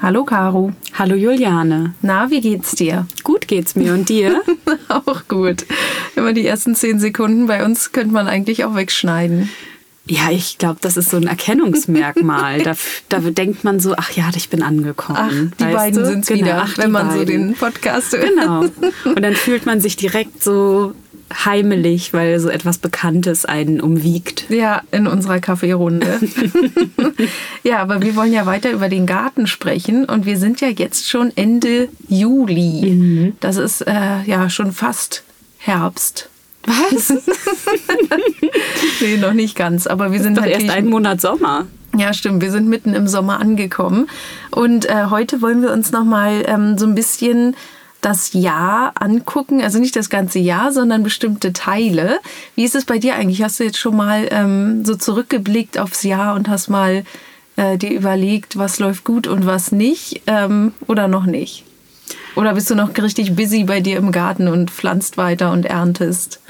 Hallo Caro. Hallo Juliane. Na, wie geht's dir? Gut geht's mir und dir? auch gut. Immer die ersten zehn Sekunden bei uns könnte man eigentlich auch wegschneiden. Ja, ich glaube, das ist so ein Erkennungsmerkmal. da, da, denkt man so, ach ja, ich bin angekommen. Ach, die beiden sind es genau, wieder, ach, wenn man beiden. so den Podcast hört. Genau. Und dann fühlt man sich direkt so heimelig, weil so etwas Bekanntes einen umwiegt. Ja, in unserer Kaffeerunde. ja, aber wir wollen ja weiter über den Garten sprechen und wir sind ja jetzt schon Ende Juli. Mhm. Das ist äh, ja schon fast Herbst. Was? nee, noch nicht ganz, aber wir sind doch erst einen Monat Sommer. Ja, stimmt. Wir sind mitten im Sommer angekommen und äh, heute wollen wir uns noch mal ähm, so ein bisschen das Jahr angucken, also nicht das ganze Jahr, sondern bestimmte Teile. Wie ist es bei dir eigentlich? Hast du jetzt schon mal ähm, so zurückgeblickt aufs Jahr und hast mal äh, dir überlegt, was läuft gut und was nicht ähm, oder noch nicht? Oder bist du noch richtig busy bei dir im Garten und pflanzt weiter und erntest?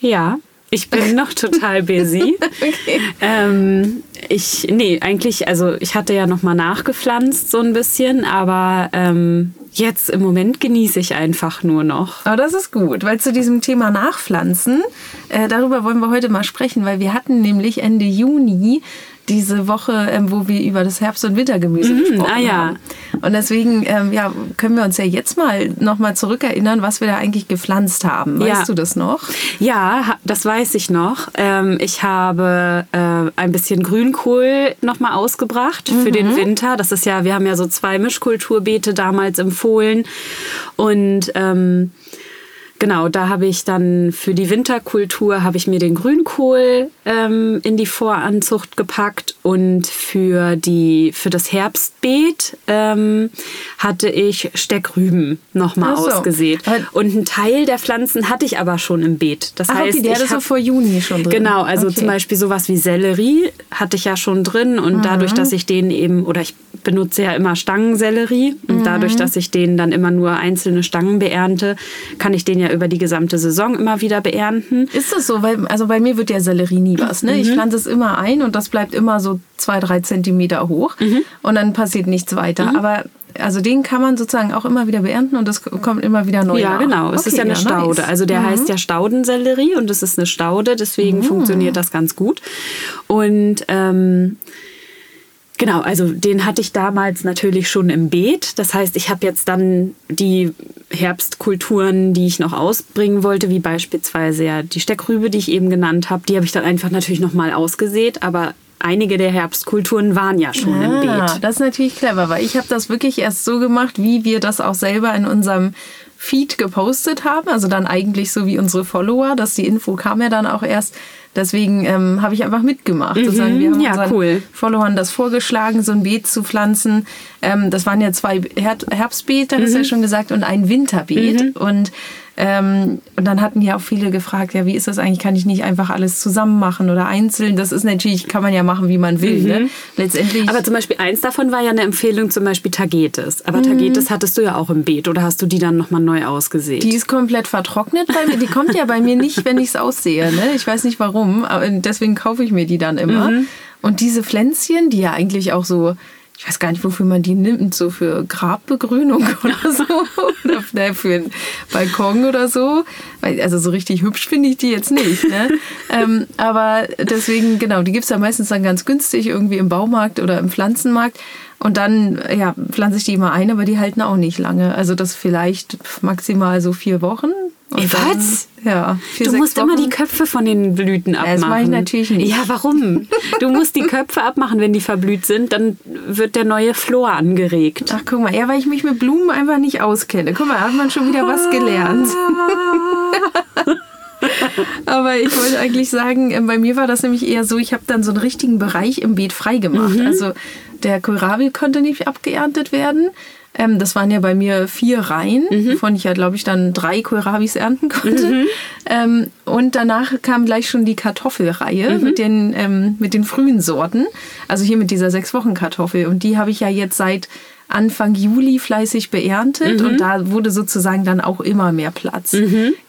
Ja, ich bin noch total busy. okay. Ähm, ich, nee, eigentlich, also ich hatte ja noch mal nachgepflanzt so ein bisschen, aber ähm, jetzt im Moment genieße ich einfach nur noch. Aber das ist gut, weil zu diesem Thema Nachpflanzen, äh, darüber wollen wir heute mal sprechen, weil wir hatten nämlich Ende Juni diese Woche, ähm, wo wir über das Herbst- und Wintergemüse mhm, gesprochen ah, ja. haben. Und deswegen ähm, ja, können wir uns ja jetzt mal nochmal zurückerinnern, was wir da eigentlich gepflanzt haben. Weißt ja. du das noch? Ja, das weiß ich noch. Ähm, ich habe äh, ein bisschen Grünkohl nochmal ausgebracht mhm. für den mhm. Winter. Das ist ja, wir haben ja so zwei Mischkulturbeete damals empfohlen. Und ähm, Genau, da habe ich dann für die Winterkultur habe ich mir den Grünkohl ähm, in die Voranzucht gepackt und für die für das Herbstbeet ähm, hatte ich Steckrüben nochmal so. ausgesät. Und einen Teil der Pflanzen hatte ich aber schon im Beet. Das Ach, heißt, okay, die hatte so vor Juni schon drin. Genau, also okay. zum Beispiel sowas wie Sellerie hatte ich ja schon drin und mhm. dadurch, dass ich den eben oder ich benutze ja immer Stangensellerie und mhm. dadurch, dass ich den dann immer nur einzelne Stangen beernte, kann ich den ja über die gesamte Saison immer wieder beernten. Ist das so? Weil, also bei mir wird ja Sellerie nie was. Ne? Mhm. Ich pflanze es immer ein und das bleibt immer so zwei, drei Zentimeter hoch mhm. und dann passiert nichts weiter. Mhm. Aber also den kann man sozusagen auch immer wieder beernten und es kommt immer wieder neu. Ja, nach. genau. Es okay, ist ja eine ja, Staude. Nice. Also der mhm. heißt ja Staudensellerie und es ist eine Staude, deswegen mhm. funktioniert das ganz gut. Und ähm, Genau, also den hatte ich damals natürlich schon im Beet. Das heißt, ich habe jetzt dann die Herbstkulturen, die ich noch ausbringen wollte, wie beispielsweise ja die Steckrübe, die ich eben genannt habe, die habe ich dann einfach natürlich nochmal ausgesät. Aber einige der Herbstkulturen waren ja schon ah, im Beet. Das ist natürlich clever, weil ich habe das wirklich erst so gemacht, wie wir das auch selber in unserem Feed gepostet haben. Also dann eigentlich so wie unsere Follower, dass die Info kam ja dann auch erst Deswegen ähm, habe ich einfach mitgemacht. Mhm, sozusagen. Wir haben ja, unseren cool. Followern das vorgeschlagen, so ein Beet zu pflanzen. Ähm, das waren ja zwei Her Herbstbeete, das mhm. ja schon gesagt, und ein Winterbeet. Mhm. Und ähm, und dann hatten ja auch viele gefragt, ja, wie ist das eigentlich? Kann ich nicht einfach alles zusammen machen oder einzeln? Das ist natürlich, kann man ja machen, wie man will. Ne? Mhm. Ne? Letztendlich. Aber zum Beispiel eins davon war ja eine Empfehlung, zum Beispiel Tagetes. Aber mhm. Tagetes hattest du ja auch im Beet oder hast du die dann nochmal neu ausgesät? Die ist komplett vertrocknet bei mir. Die kommt ja bei mir nicht, wenn ich es aussehe. Ne? Ich weiß nicht warum, aber deswegen kaufe ich mir die dann immer. Mhm. Und diese Pflänzchen, die ja eigentlich auch so ich weiß gar nicht, wofür man die nimmt, so für Grabbegrünung oder so. oder für einen Balkon oder so. Also so richtig hübsch finde ich die jetzt nicht. Ne? ähm, aber deswegen, genau, die gibt es ja meistens dann ganz günstig irgendwie im Baumarkt oder im Pflanzenmarkt. Und dann ja, pflanze ich die immer ein, aber die halten auch nicht lange. Also das vielleicht maximal so vier Wochen. Und Was? Dann, ja. Du musst Wochen. immer die Köpfe von den Blüten abmachen. Das mache ich natürlich nicht. Ja, warum? Du musst die Köpfe abmachen, wenn die verblüht sind, dann wird der neue Flor angeregt. Ach, guck mal, ja, weil ich mich mit Blumen einfach nicht auskenne. Guck mal, hat man schon wieder was gelernt. Aber ich wollte eigentlich sagen, äh, bei mir war das nämlich eher so, ich habe dann so einen richtigen Bereich im Beet freigemacht. Mhm. Also der Kohlrabi konnte nicht abgeerntet werden. Ähm, das waren ja bei mir vier Reihen, mhm. wovon ich ja, glaube ich, dann drei Kohlrabis ernten konnte. Mhm. Ähm, und danach kam gleich schon die Kartoffelreihe mhm. mit, den, ähm, mit den frühen Sorten. Also hier mit dieser sechs Wochen Kartoffel. Und die habe ich ja jetzt seit Anfang Juli fleißig beerntet Mhm. und da wurde sozusagen dann auch immer mehr Platz.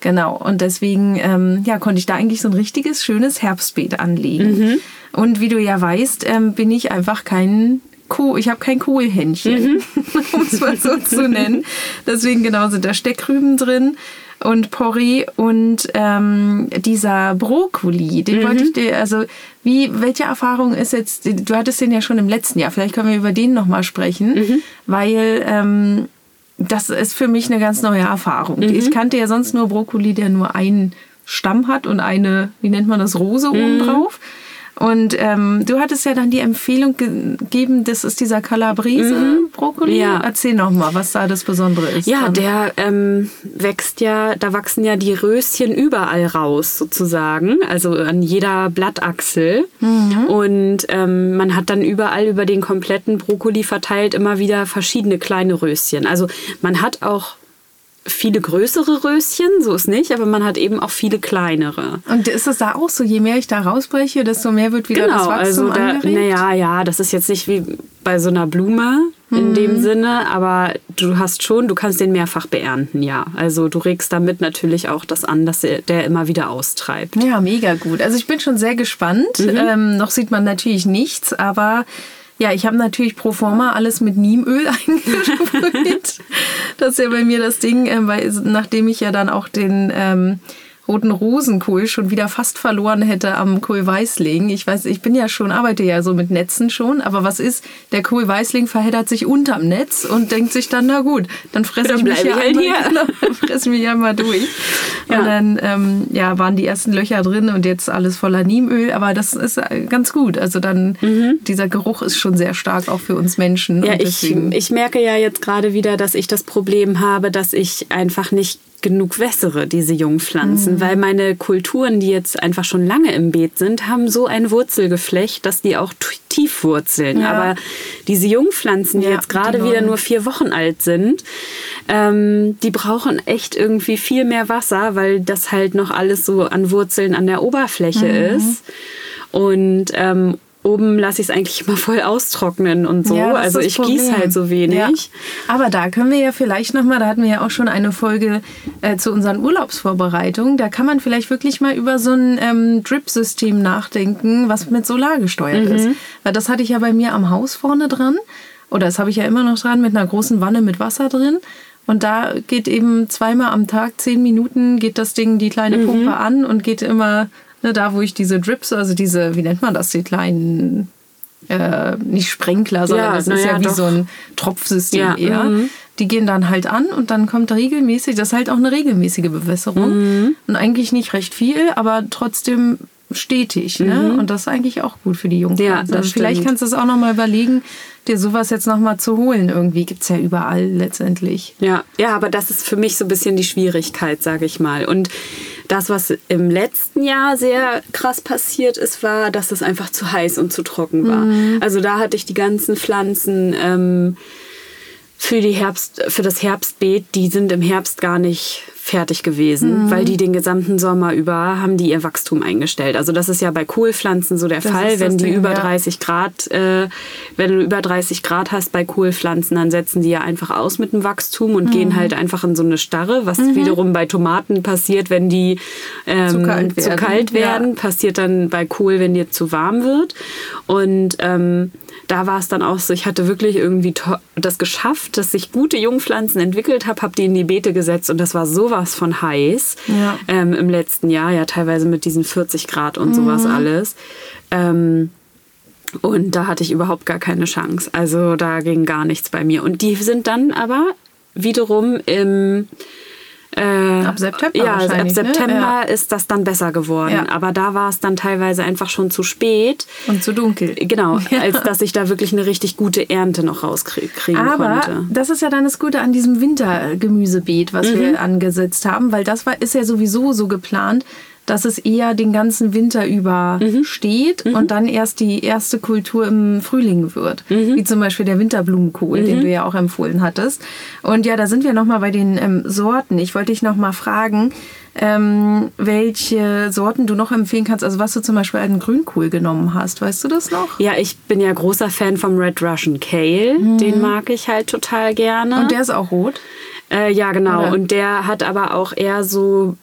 Genau. Und deswegen ähm, ja, konnte ich da eigentlich so ein richtiges, schönes Herbstbeet anlegen. Mhm. Und wie du ja weißt, ähm, bin ich einfach kein Kohl, ich habe kein Kohlhändchen, Mhm. um es mal so zu nennen. Deswegen genau sind da Steckrüben drin und Porree und ähm, dieser Brokkoli, den wollte Mhm. ich dir, also wie, welche Erfahrung ist jetzt, du hattest den ja schon im letzten Jahr, vielleicht können wir über den nochmal sprechen, Mhm. weil ähm, das ist für mich eine ganz neue Erfahrung. Mhm. Ich kannte ja sonst nur Brokkoli, der nur einen Stamm hat und eine, wie nennt man das, Rose Mhm. oben drauf. Und ähm, du hattest ja dann die Empfehlung ge- gegeben, das ist dieser Calabrese-Brokkoli. Mhm. Ja. Erzähl noch mal, was da das Besondere ist. Ja, dran. der ähm, wächst ja, da wachsen ja die Röschen überall raus sozusagen, also an jeder Blattachsel. Und ähm, man hat dann überall über den kompletten Brokkoli verteilt immer wieder verschiedene kleine Röschen. Also man hat auch viele größere Röschen, so ist nicht, aber man hat eben auch viele kleinere. Und ist es da auch so, je mehr ich da rausbreche, desto mehr wird wieder das Genau, Wachstum also da, angeregt? naja, ja, das ist jetzt nicht wie bei so einer Blume in Mhm. dem Sinne, aber du hast schon, du kannst den mehrfach beernten, ja. Also du regst damit natürlich auch das an, dass der, der immer wieder austreibt. Ja, mega gut. Also ich bin schon sehr gespannt. Mhm. Ähm, noch sieht man natürlich nichts, aber ja, ich habe natürlich pro forma alles mit Niemöl eingesprüht. das ist ja bei mir das Ding, ähm, weil nachdem ich ja dann auch den ähm, roten Rosenkohl schon wieder fast verloren hätte am Kohlweißling. Ich weiß, ich bin ja schon, arbeite ja so mit Netzen schon, aber was ist, der Kohlweißling verheddert sich unterm Netz und denkt sich dann, na gut, dann fresse Dann ich mich ich halt einmal, hier. Genau, fresse mich einmal durch. Ja. Und dann ähm, ja, waren die ersten Löcher drin und jetzt alles voller Niemöl, aber das ist äh, ganz gut. Also dann, dieser Geruch ist schon sehr stark auch für uns Menschen. Mhm. Ja, ich, ich merke ja jetzt gerade wieder, dass ich das Problem habe, dass ich einfach nicht genug wässere, diese Jungpflanzen, Mhm. weil meine Kulturen, die jetzt einfach schon lange im Beet sind, haben so ein Wurzelgeflecht, dass die auch tief wurzeln. Ja. Aber diese Jungpflanzen, die Ja, jetzt gerade die wieder nur vier Wochen alt sind, ähm, die brauchen echt irgendwie viel mehr Wasser, weil das halt noch alles so an Wurzeln an der Oberfläche Mhm. ist. Und ähm, oben lasse ich es eigentlich immer voll austrocknen und so. Ja, also ich gieße halt so wenig. Ja. Aber da können wir ja vielleicht nochmal, da hatten wir ja auch schon eine Folge äh, zu unseren Urlaubsvorbereitungen, da kann man vielleicht wirklich mal über so ein ähm, Drip-System nachdenken, was mit Solar gesteuert Mhm. ist. Weil das hatte ich ja bei mir am Haus vorne dran, oder das habe ich ja immer noch dran, mit einer großen Wanne mit Wasser drin. Und da geht eben zweimal am Tag, zehn Minuten, geht das Ding, die kleine Mhm. Pumpe an und geht immer ne, da, wo ich diese Drips, also diese, wie nennt man das, die kleinen äh, nicht Sprenkler, sondern Ja, das ist ja, ja, wie doch. so ein Tropfsystem Ja, eher. mhm. Die gehen dann halt an und dann kommt regelmäßig, das ist halt auch eine regelmäßige Bewässerung. Mhm. Und eigentlich nicht recht viel, aber trotzdem stetig. Ne? Und das ist eigentlich auch gut für die Jungpflanzen. Mhm. Ja, das also vielleicht kannst du es auch nochmal überlegen, dir sowas jetzt nochmal zu holen. Irgendwie gibt es ja überall letztendlich. Ja, ja, aber das ist für mich so ein bisschen die Schwierigkeit, sage ich mal. Und das, was im letzten Jahr sehr krass passiert ist, war, dass es einfach zu heiß und zu trocken war. Also da hatte ich die ganzen Pflanzen ähm, für, die Herbst, für das Herbstbeet, die sind im Herbst gar nicht fertig gewesen, weil die den gesamten Sommer über haben die ihr Wachstum eingestellt. Also das ist ja bei Kohlpflanzen so der Das Fall, wenn die Ding, über ja. 30 Grad, äh, wenn du über 30 Grad hast bei Kohlpflanzen, dann setzen die ja einfach aus mit dem Wachstum und Mhm. gehen halt einfach in so eine Starre, was wiederum bei Tomaten passiert, wenn die ähm, Zu kalt zu werden. kalt werden, Ja. passiert dann bei Kohl, wenn dir zu warm wird. Und ähm, da war es dann auch so, ich hatte wirklich irgendwie das geschafft, dass ich gute Jungpflanzen entwickelt habe, habe die in die Beete gesetzt und das war sowas von heiß Ja. ähm, im letzten Jahr, ja teilweise mit diesen 40 Grad und sowas Mhm. alles. Ähm, und da hatte ich überhaupt gar keine Chance. Also da ging gar nichts bei mir. Und die sind dann aber wiederum im äh, Ab September Ja, ab ne? September Ja. ist das dann besser geworden. Ja. Aber da war es dann teilweise einfach schon zu spät. Und zu dunkel. Genau, Ja. als dass ich da wirklich eine richtig gute Ernte noch rauskriegen Aber konnte. das ist ja dann das Gute an diesem Wintergemüsebeet, was Mhm. wir angesetzt haben, weil das war, ist ja sowieso so geplant, dass es eher den ganzen Winter über Mhm. steht und dann erst die erste Kultur im Frühling wird. Mhm. Wie zum Beispiel der Winterblumenkohl, den du ja auch empfohlen hattest. Und ja, da sind wir nochmal bei den ähm, Sorten. Ich wollte dich nochmal fragen, ähm, welche Sorten du noch empfehlen kannst. Also was du zum Beispiel einen Grünkohl genommen hast. Weißt du das noch? Ja, ich bin ja großer Fan vom Red Russian Kale. Den mag ich halt total gerne. Mhm. Und der ist auch rot. Äh, ja, genau. Oder? Und der hat aber auch eher so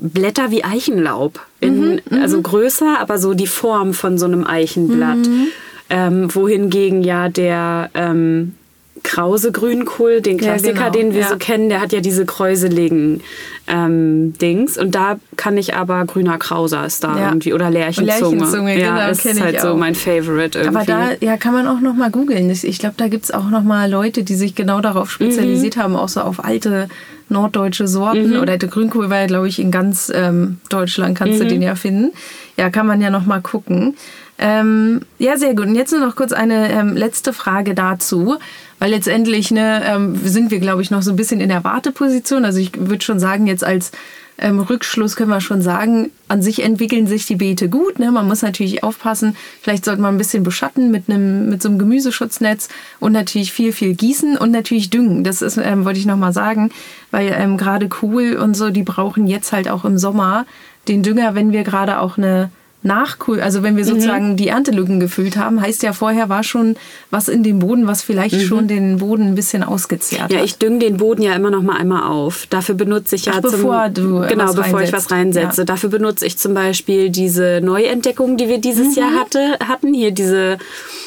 Blätter wie Eichenlaub. In, Mhm, also größer, aber so die Form von so einem Eichenblatt. Mhm. Ähm, wohingegen ja der ähm, Krause Grünkohl, den Ja, Klassiker, genau, den wir ja. so kennen, der hat ja diese kräuseligen ähm, Dings. Und da kann ich aber grüner Krauser ist da Ja. irgendwie. Oder Lärchenzunge. Lärchenzunge, ja, genau, ist ich halt so auch. mein Favorite irgendwie. Aber da ja, kann man auch noch mal googeln. Ich, glaube, da gibt es auch noch mal Leute, die sich genau darauf spezialisiert Mhm. haben, auch so auf alte norddeutsche Sorten. Oder der Grünkohl war ja, glaube ich, in ganz ähm, Deutschland kannst Mhm. du den ja finden. Ja, kann man ja noch mal gucken. Ähm, ja, sehr gut. Und jetzt nur noch kurz eine ähm, letzte Frage dazu, weil letztendlich ne, ähm, sind wir, glaube ich, noch so ein bisschen in der Warteposition. Also ich würde schon sagen, jetzt als ähm, Rückschluss können wir schon sagen, an sich entwickeln sich die Beete gut. Ne? Man muss natürlich aufpassen, vielleicht sollte man ein bisschen beschatten mit, einem, mit so einem Gemüseschutznetz und natürlich viel, viel gießen und natürlich düngen. Das ist, ähm, wollte ich nochmal sagen, weil ähm, gerade Kohl und so, die brauchen jetzt halt auch im Sommer den Dünger, wenn wir gerade auch eine Nachkohl, also wenn wir Mhm. sozusagen die Erntelücken gefüllt haben, heißt ja vorher war schon was in dem Boden, was vielleicht schon den Boden ein bisschen ausgezehrt Mhm. Ja, hat. ich dünge den Boden ja immer noch mal einmal auf. Dafür benutze ich ja Ach, zum, bevor du genau bevor ich was reinsetze. Ja. Dafür benutze ich zum Beispiel diese Neuentdeckung, die wir dieses Jahr Mhm. hatte, hatten hier diese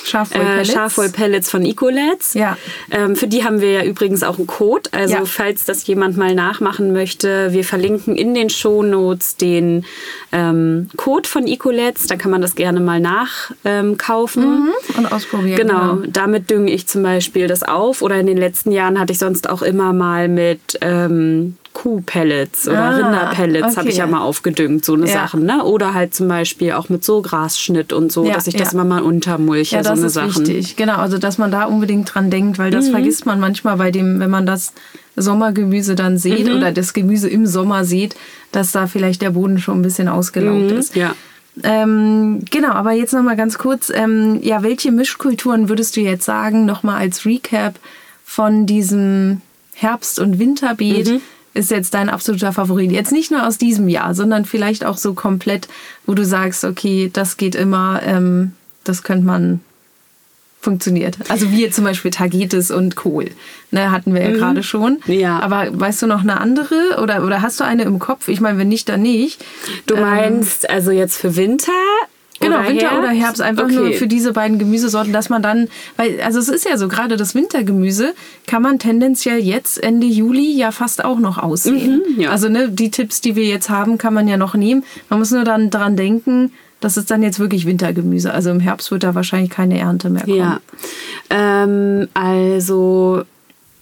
Schafwollpellets. äh, von Ecolets. Ja. Ähm, für die haben wir ja übrigens auch einen Code. Also Ja. falls das jemand mal nachmachen möchte, wir verlinken in den Shownotes den ähm, Code von Ecolets. Da kann man das gerne mal nachkaufen. Kaufen. und ausprobieren. Genau, damit dünge ich zum Beispiel das auf. Oder in den letzten Jahren hatte ich sonst auch immer mal mit ähm, Kuhpellets oder Ah, Rinderpellets habe ich ja okay. mal aufgedüngt, so eine Ja. Sachen. Ne? Oder halt zum Beispiel auch mit so Grasschnitt und so, Ja, dass ich das ja. immer mal untermulche, Ja, so das eine ist Sachen. wichtig. Genau, also dass man da unbedingt dran denkt, weil Mhm. das vergisst man manchmal bei dem, wenn man das Sommergemüse dann sieht Mhm. oder das Gemüse im Sommer sieht, dass da vielleicht der Boden schon ein bisschen ausgelaugt ist. Mhm. Ja. Ähm, genau, aber jetzt noch mal ganz kurz, ähm, ja, welche Mischkulturen würdest du jetzt sagen, noch mal als Recap von diesem Herbst- und Winterbeet Mhm. ist jetzt dein absoluter Favorit? Jetzt nicht nur aus diesem Jahr, sondern vielleicht auch so komplett, wo du sagst, okay, das geht immer, ähm, das könnte man funktioniert. Also wie jetzt zum Beispiel Tagetes und Kohl. Ne, hatten wir ja gerade schon. Mhm. Ja. Aber weißt du noch eine andere oder, oder hast du eine im Kopf? Ich meine, wenn nicht, dann nicht. Du Ähm, meinst also jetzt für Winter? Genau, oder Winter Herbst? oder Herbst, einfach okay. nur für diese beiden Gemüsesorten, dass man dann, weil, also es ist ja so, gerade das Wintergemüse kann man tendenziell jetzt Ende Juli ja fast auch noch aussehen. Mhm, ja. Also ne, die Tipps, die wir jetzt haben, kann man ja noch nehmen. Man muss nur dann dran denken, das ist dann jetzt wirklich Wintergemüse. Also im Herbst wird da wahrscheinlich keine Ernte mehr kommen. Ja, ähm, also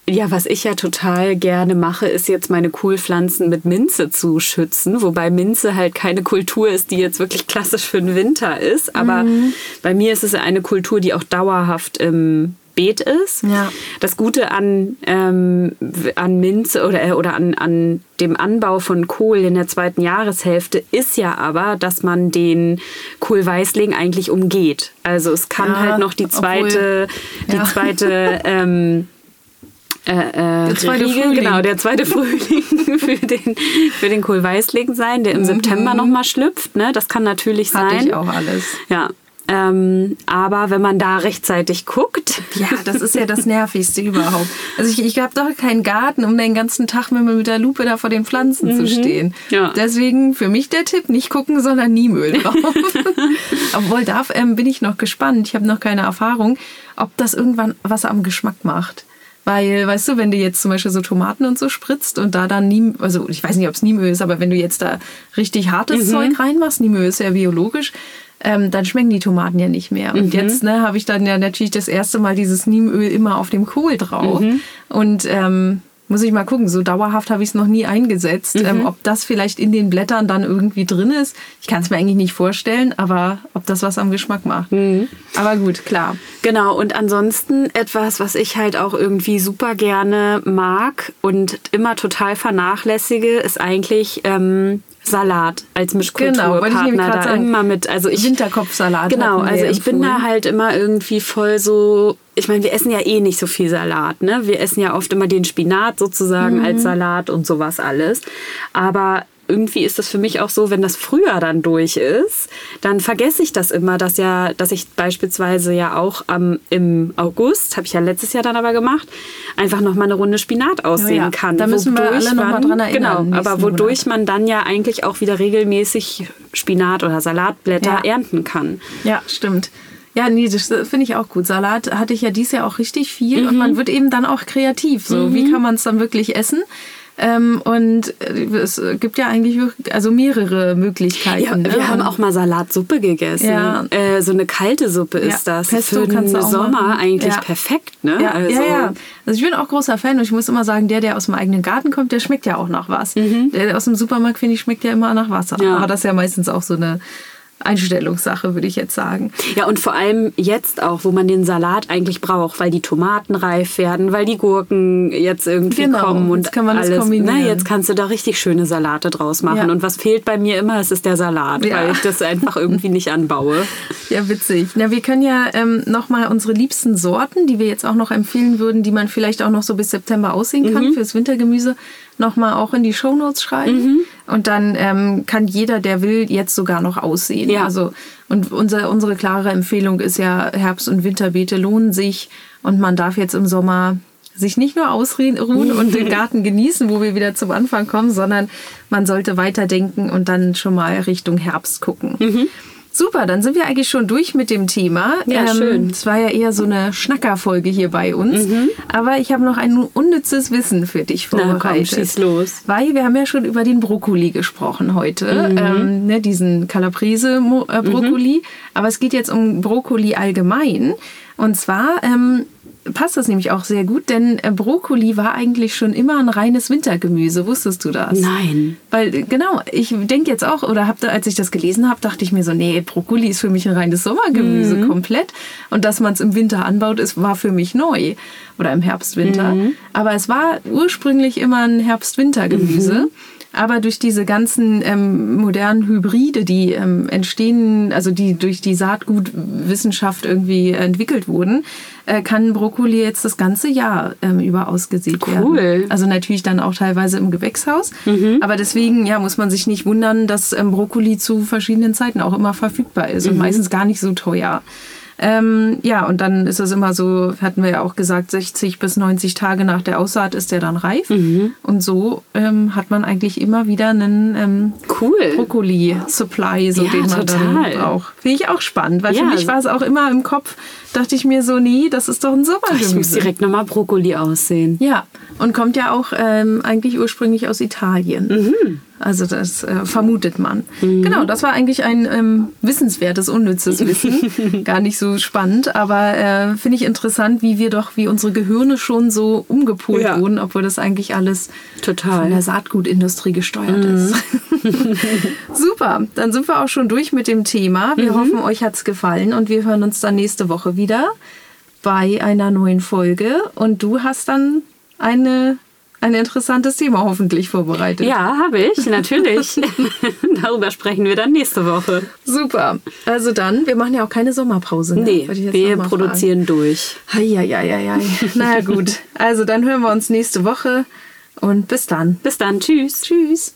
ja, was ich ja total gerne mache, ist jetzt meine Kohlpflanzen mit Minze zu schützen, wobei Minze halt keine Kultur ist, die jetzt wirklich klassisch für den Winter ist. Aber Mhm. bei mir ist es eine Kultur, die auch dauerhaft im Beet ist. Ja. Das Gute an, ähm, an Minze oder, äh, oder an, an dem Anbau von Kohl in der zweiten Jahreshälfte ist ja aber, dass man den Kohlweißling eigentlich umgeht. Also es kann Ja, halt noch die zweite, obwohl- ja. die zweite ähm, äh, äh, Der zweite Riegel, Frühling. genau, der zweite Frühling für den, für den Kohlweißling sein, der im September nochmal schlüpft. Ne? Das kann natürlich Mhm. Hatte sein. ich auch alles. Ja. Ähm, aber wenn man da rechtzeitig guckt, Ja, das ist ja das Nervigste überhaupt. Also ich, ich habe doch keinen Garten, um den ganzen Tag mit, mit der Lupe da vor den Pflanzen zu stehen. Mhm. Ja. Deswegen für mich der Tipp, nicht gucken, sondern nie Müll drauf. Obwohl, da ähm, bin ich noch gespannt. Ich habe noch keine Erfahrung, ob das irgendwann was am Geschmack macht. Weil, weißt du, wenn du jetzt zum Beispiel so Tomaten und so spritzt und da dann Niem, also ich weiß nicht, ob es Niemöl ist, aber wenn du jetzt da richtig hartes Mhm. Zeug reinmachst, Niemöl ist ja biologisch, ähm, dann schmecken die Tomaten ja nicht mehr. Mhm. Und jetzt ne, habe ich dann ja natürlich das erste Mal dieses Niemöl immer auf dem Kohl drauf. Mhm. Und ähm, muss ich mal gucken, so dauerhaft habe ich es noch nie eingesetzt. Mhm. Ähm, ob das vielleicht in den Blättern dann irgendwie drin ist, ich kann es mir eigentlich nicht vorstellen, aber ob das was am Geschmack macht. Mhm. Aber gut, klar. Genau, und ansonsten etwas, was ich halt auch irgendwie super gerne mag und immer total vernachlässige, ist eigentlich ähm, Salat als Genau, Mischkulturpartner grad da sagen. immer mit. Also ich Winterkopfsalat. Genau, also ich bin da halt immer irgendwie voll so. Ich meine, wir essen ja eh nicht so viel Salat, ne? Wir essen ja oft immer den Spinat sozusagen Mhm. als Salat und sowas alles. Aber irgendwie ist das für mich auch so, wenn das Frühjahr dann durch ist, dann vergesse ich das immer, dass ja, dass ich beispielsweise ja auch am, im August, habe ich ja letztes Jahr dann aber gemacht, einfach noch mal eine Runde Spinat aussehen Ja, ja. kann. Da müssen wir alle noch mal man- dran erinnern, Genau, aber wodurch man dann ja eigentlich auch wieder regelmäßig Spinat oder Salatblätter Ja. ernten kann. Ja, stimmt. Ja, nee, das finde ich auch gut. Salat hatte ich ja dieses Jahr auch richtig viel Mhm. und man wird eben dann auch kreativ. So, wie kann man es dann wirklich essen? Ähm, und äh, es gibt ja eigentlich also mehrere Möglichkeiten. Ja, ne? wir haben auch mal Salatsuppe gegessen. Ja. Äh, so eine kalte Suppe ist Ja, das. Pesto Für den Sommer machen. eigentlich perfekt, ne? Also, ja. Also ich bin auch großer Fan und ich muss immer sagen, der, der aus dem eigenen Garten kommt, der schmeckt ja auch nach was. Der aus dem Supermarkt, finde ich, schmeckt ja immer nach Wasser. Mhm. Ja. Aber das ist ja meistens auch so eine Einstellungssache, würde ich jetzt sagen. Ja, und vor allem jetzt auch, wo man den Salat eigentlich braucht, weil die Tomaten reif werden, weil die Gurken jetzt irgendwie Genau, kommen und jetzt kann man das alles. kombinieren. Ne, jetzt kannst du da richtig schöne Salate draus machen. Ja. Und was fehlt bei mir immer, es ist der Salat, Ja. weil ich das einfach irgendwie nicht anbaue. Ja, witzig. Na, wir können ja ähm, nochmal unsere liebsten Sorten, die wir jetzt auch noch empfehlen würden, die man vielleicht auch noch so bis September aussehen Mhm. kann fürs Wintergemüse, nochmal auch in die Shownotes schreiben. Mhm. Und dann ähm, kann jeder, der will, jetzt sogar noch aussehen. Ja. Also, und unser, unsere klare Empfehlung ist ja, Herbst- und Winterbeete lohnen sich und man darf jetzt im Sommer sich nicht nur ausruhen und den Garten genießen, wo wir wieder zum Anfang kommen, sondern man sollte weiterdenken und dann schon mal Richtung Herbst gucken. Mhm. Super, dann sind wir eigentlich schon durch mit dem Thema. Ja, schön. Es war ja eher so eine Schnackerfolge hier bei uns. Aber ich habe noch ein unnützes Wissen für dich Mhm. Na, komm, vorbereitet. schieß los. Weil wir haben ja schon über den Brokkoli gesprochen heute, Mhm. ähm, ne, diesen Calabrese-Brokkoli. Aber es geht jetzt um Brokkoli allgemein. Und zwar ähm, passt das nämlich auch sehr gut, denn äh, Brokkoli war eigentlich schon immer ein reines Wintergemüse. Wusstest du das? Nein. Weil äh, genau, ich denke jetzt auch, oder hab als ich das gelesen habe, dachte ich mir so, nee, Brokkoli ist für mich ein reines Sommergemüse Mhm. komplett. Und dass man es im Winter anbaut, ist, war für mich neu. Oder im Herbst, Winter. Mhm. Aber es war ursprünglich immer ein Herbst-Winter-Gemüse. Mhm. Aber durch diese ganzen ähm, modernen Hybride, die ähm, entstehen, also die durch die Saatgutwissenschaft irgendwie entwickelt wurden, äh, kann Brokkoli jetzt das ganze Jahr ähm, über ausgesät Cool. werden. Also natürlich dann auch teilweise im Gewächshaus. Aber deswegen ja, muss man sich nicht wundern, dass ähm, Brokkoli zu verschiedenen Zeiten auch immer verfügbar ist und meistens gar nicht so teuer. Ähm, ja, und dann ist es immer so, hatten wir ja auch gesagt, 60 bis 90 Tage nach der Aussaat ist der dann reif. Und so ähm, hat man eigentlich immer wieder einen ähm, Cool. Brokkoli-Supply, so Ja, den man total. dann braucht. Finde ich auch spannend, weil Ja. für mich war es auch immer im Kopf, dachte ich mir so, nee, das ist doch ein Ich muss Sommergemüse. direkt nochmal Brokkoli aussehen. Ja, und kommt ja auch ähm, eigentlich ursprünglich aus Italien. Mhm. Also das äh, vermutet man. Genau, das war eigentlich ein ähm, wissenswertes, unnützes Wissen. Gar nicht so spannend, aber äh, finde ich interessant, wie wir doch, wie unsere Gehirne schon so umgepolt Ja. wurden, obwohl das eigentlich alles Total. von der Saatgutindustrie gesteuert ist. Super, dann sind wir auch schon durch mit dem Thema. Wir hoffen, euch hat's gefallen und wir hören uns dann nächste Woche wieder bei einer neuen Folge. Und du hast dann eine, ein interessantes Thema hoffentlich vorbereitet. Ja, habe ich, natürlich. Darüber sprechen wir dann nächste Woche. Super. Also dann, wir machen ja auch keine Sommerpause. Ne? Nee, wir produzieren durch. Fragen. Heieieiei. Na gut. Also dann hören wir uns nächste Woche und bis dann. Bis dann, tschüss. Tschüss.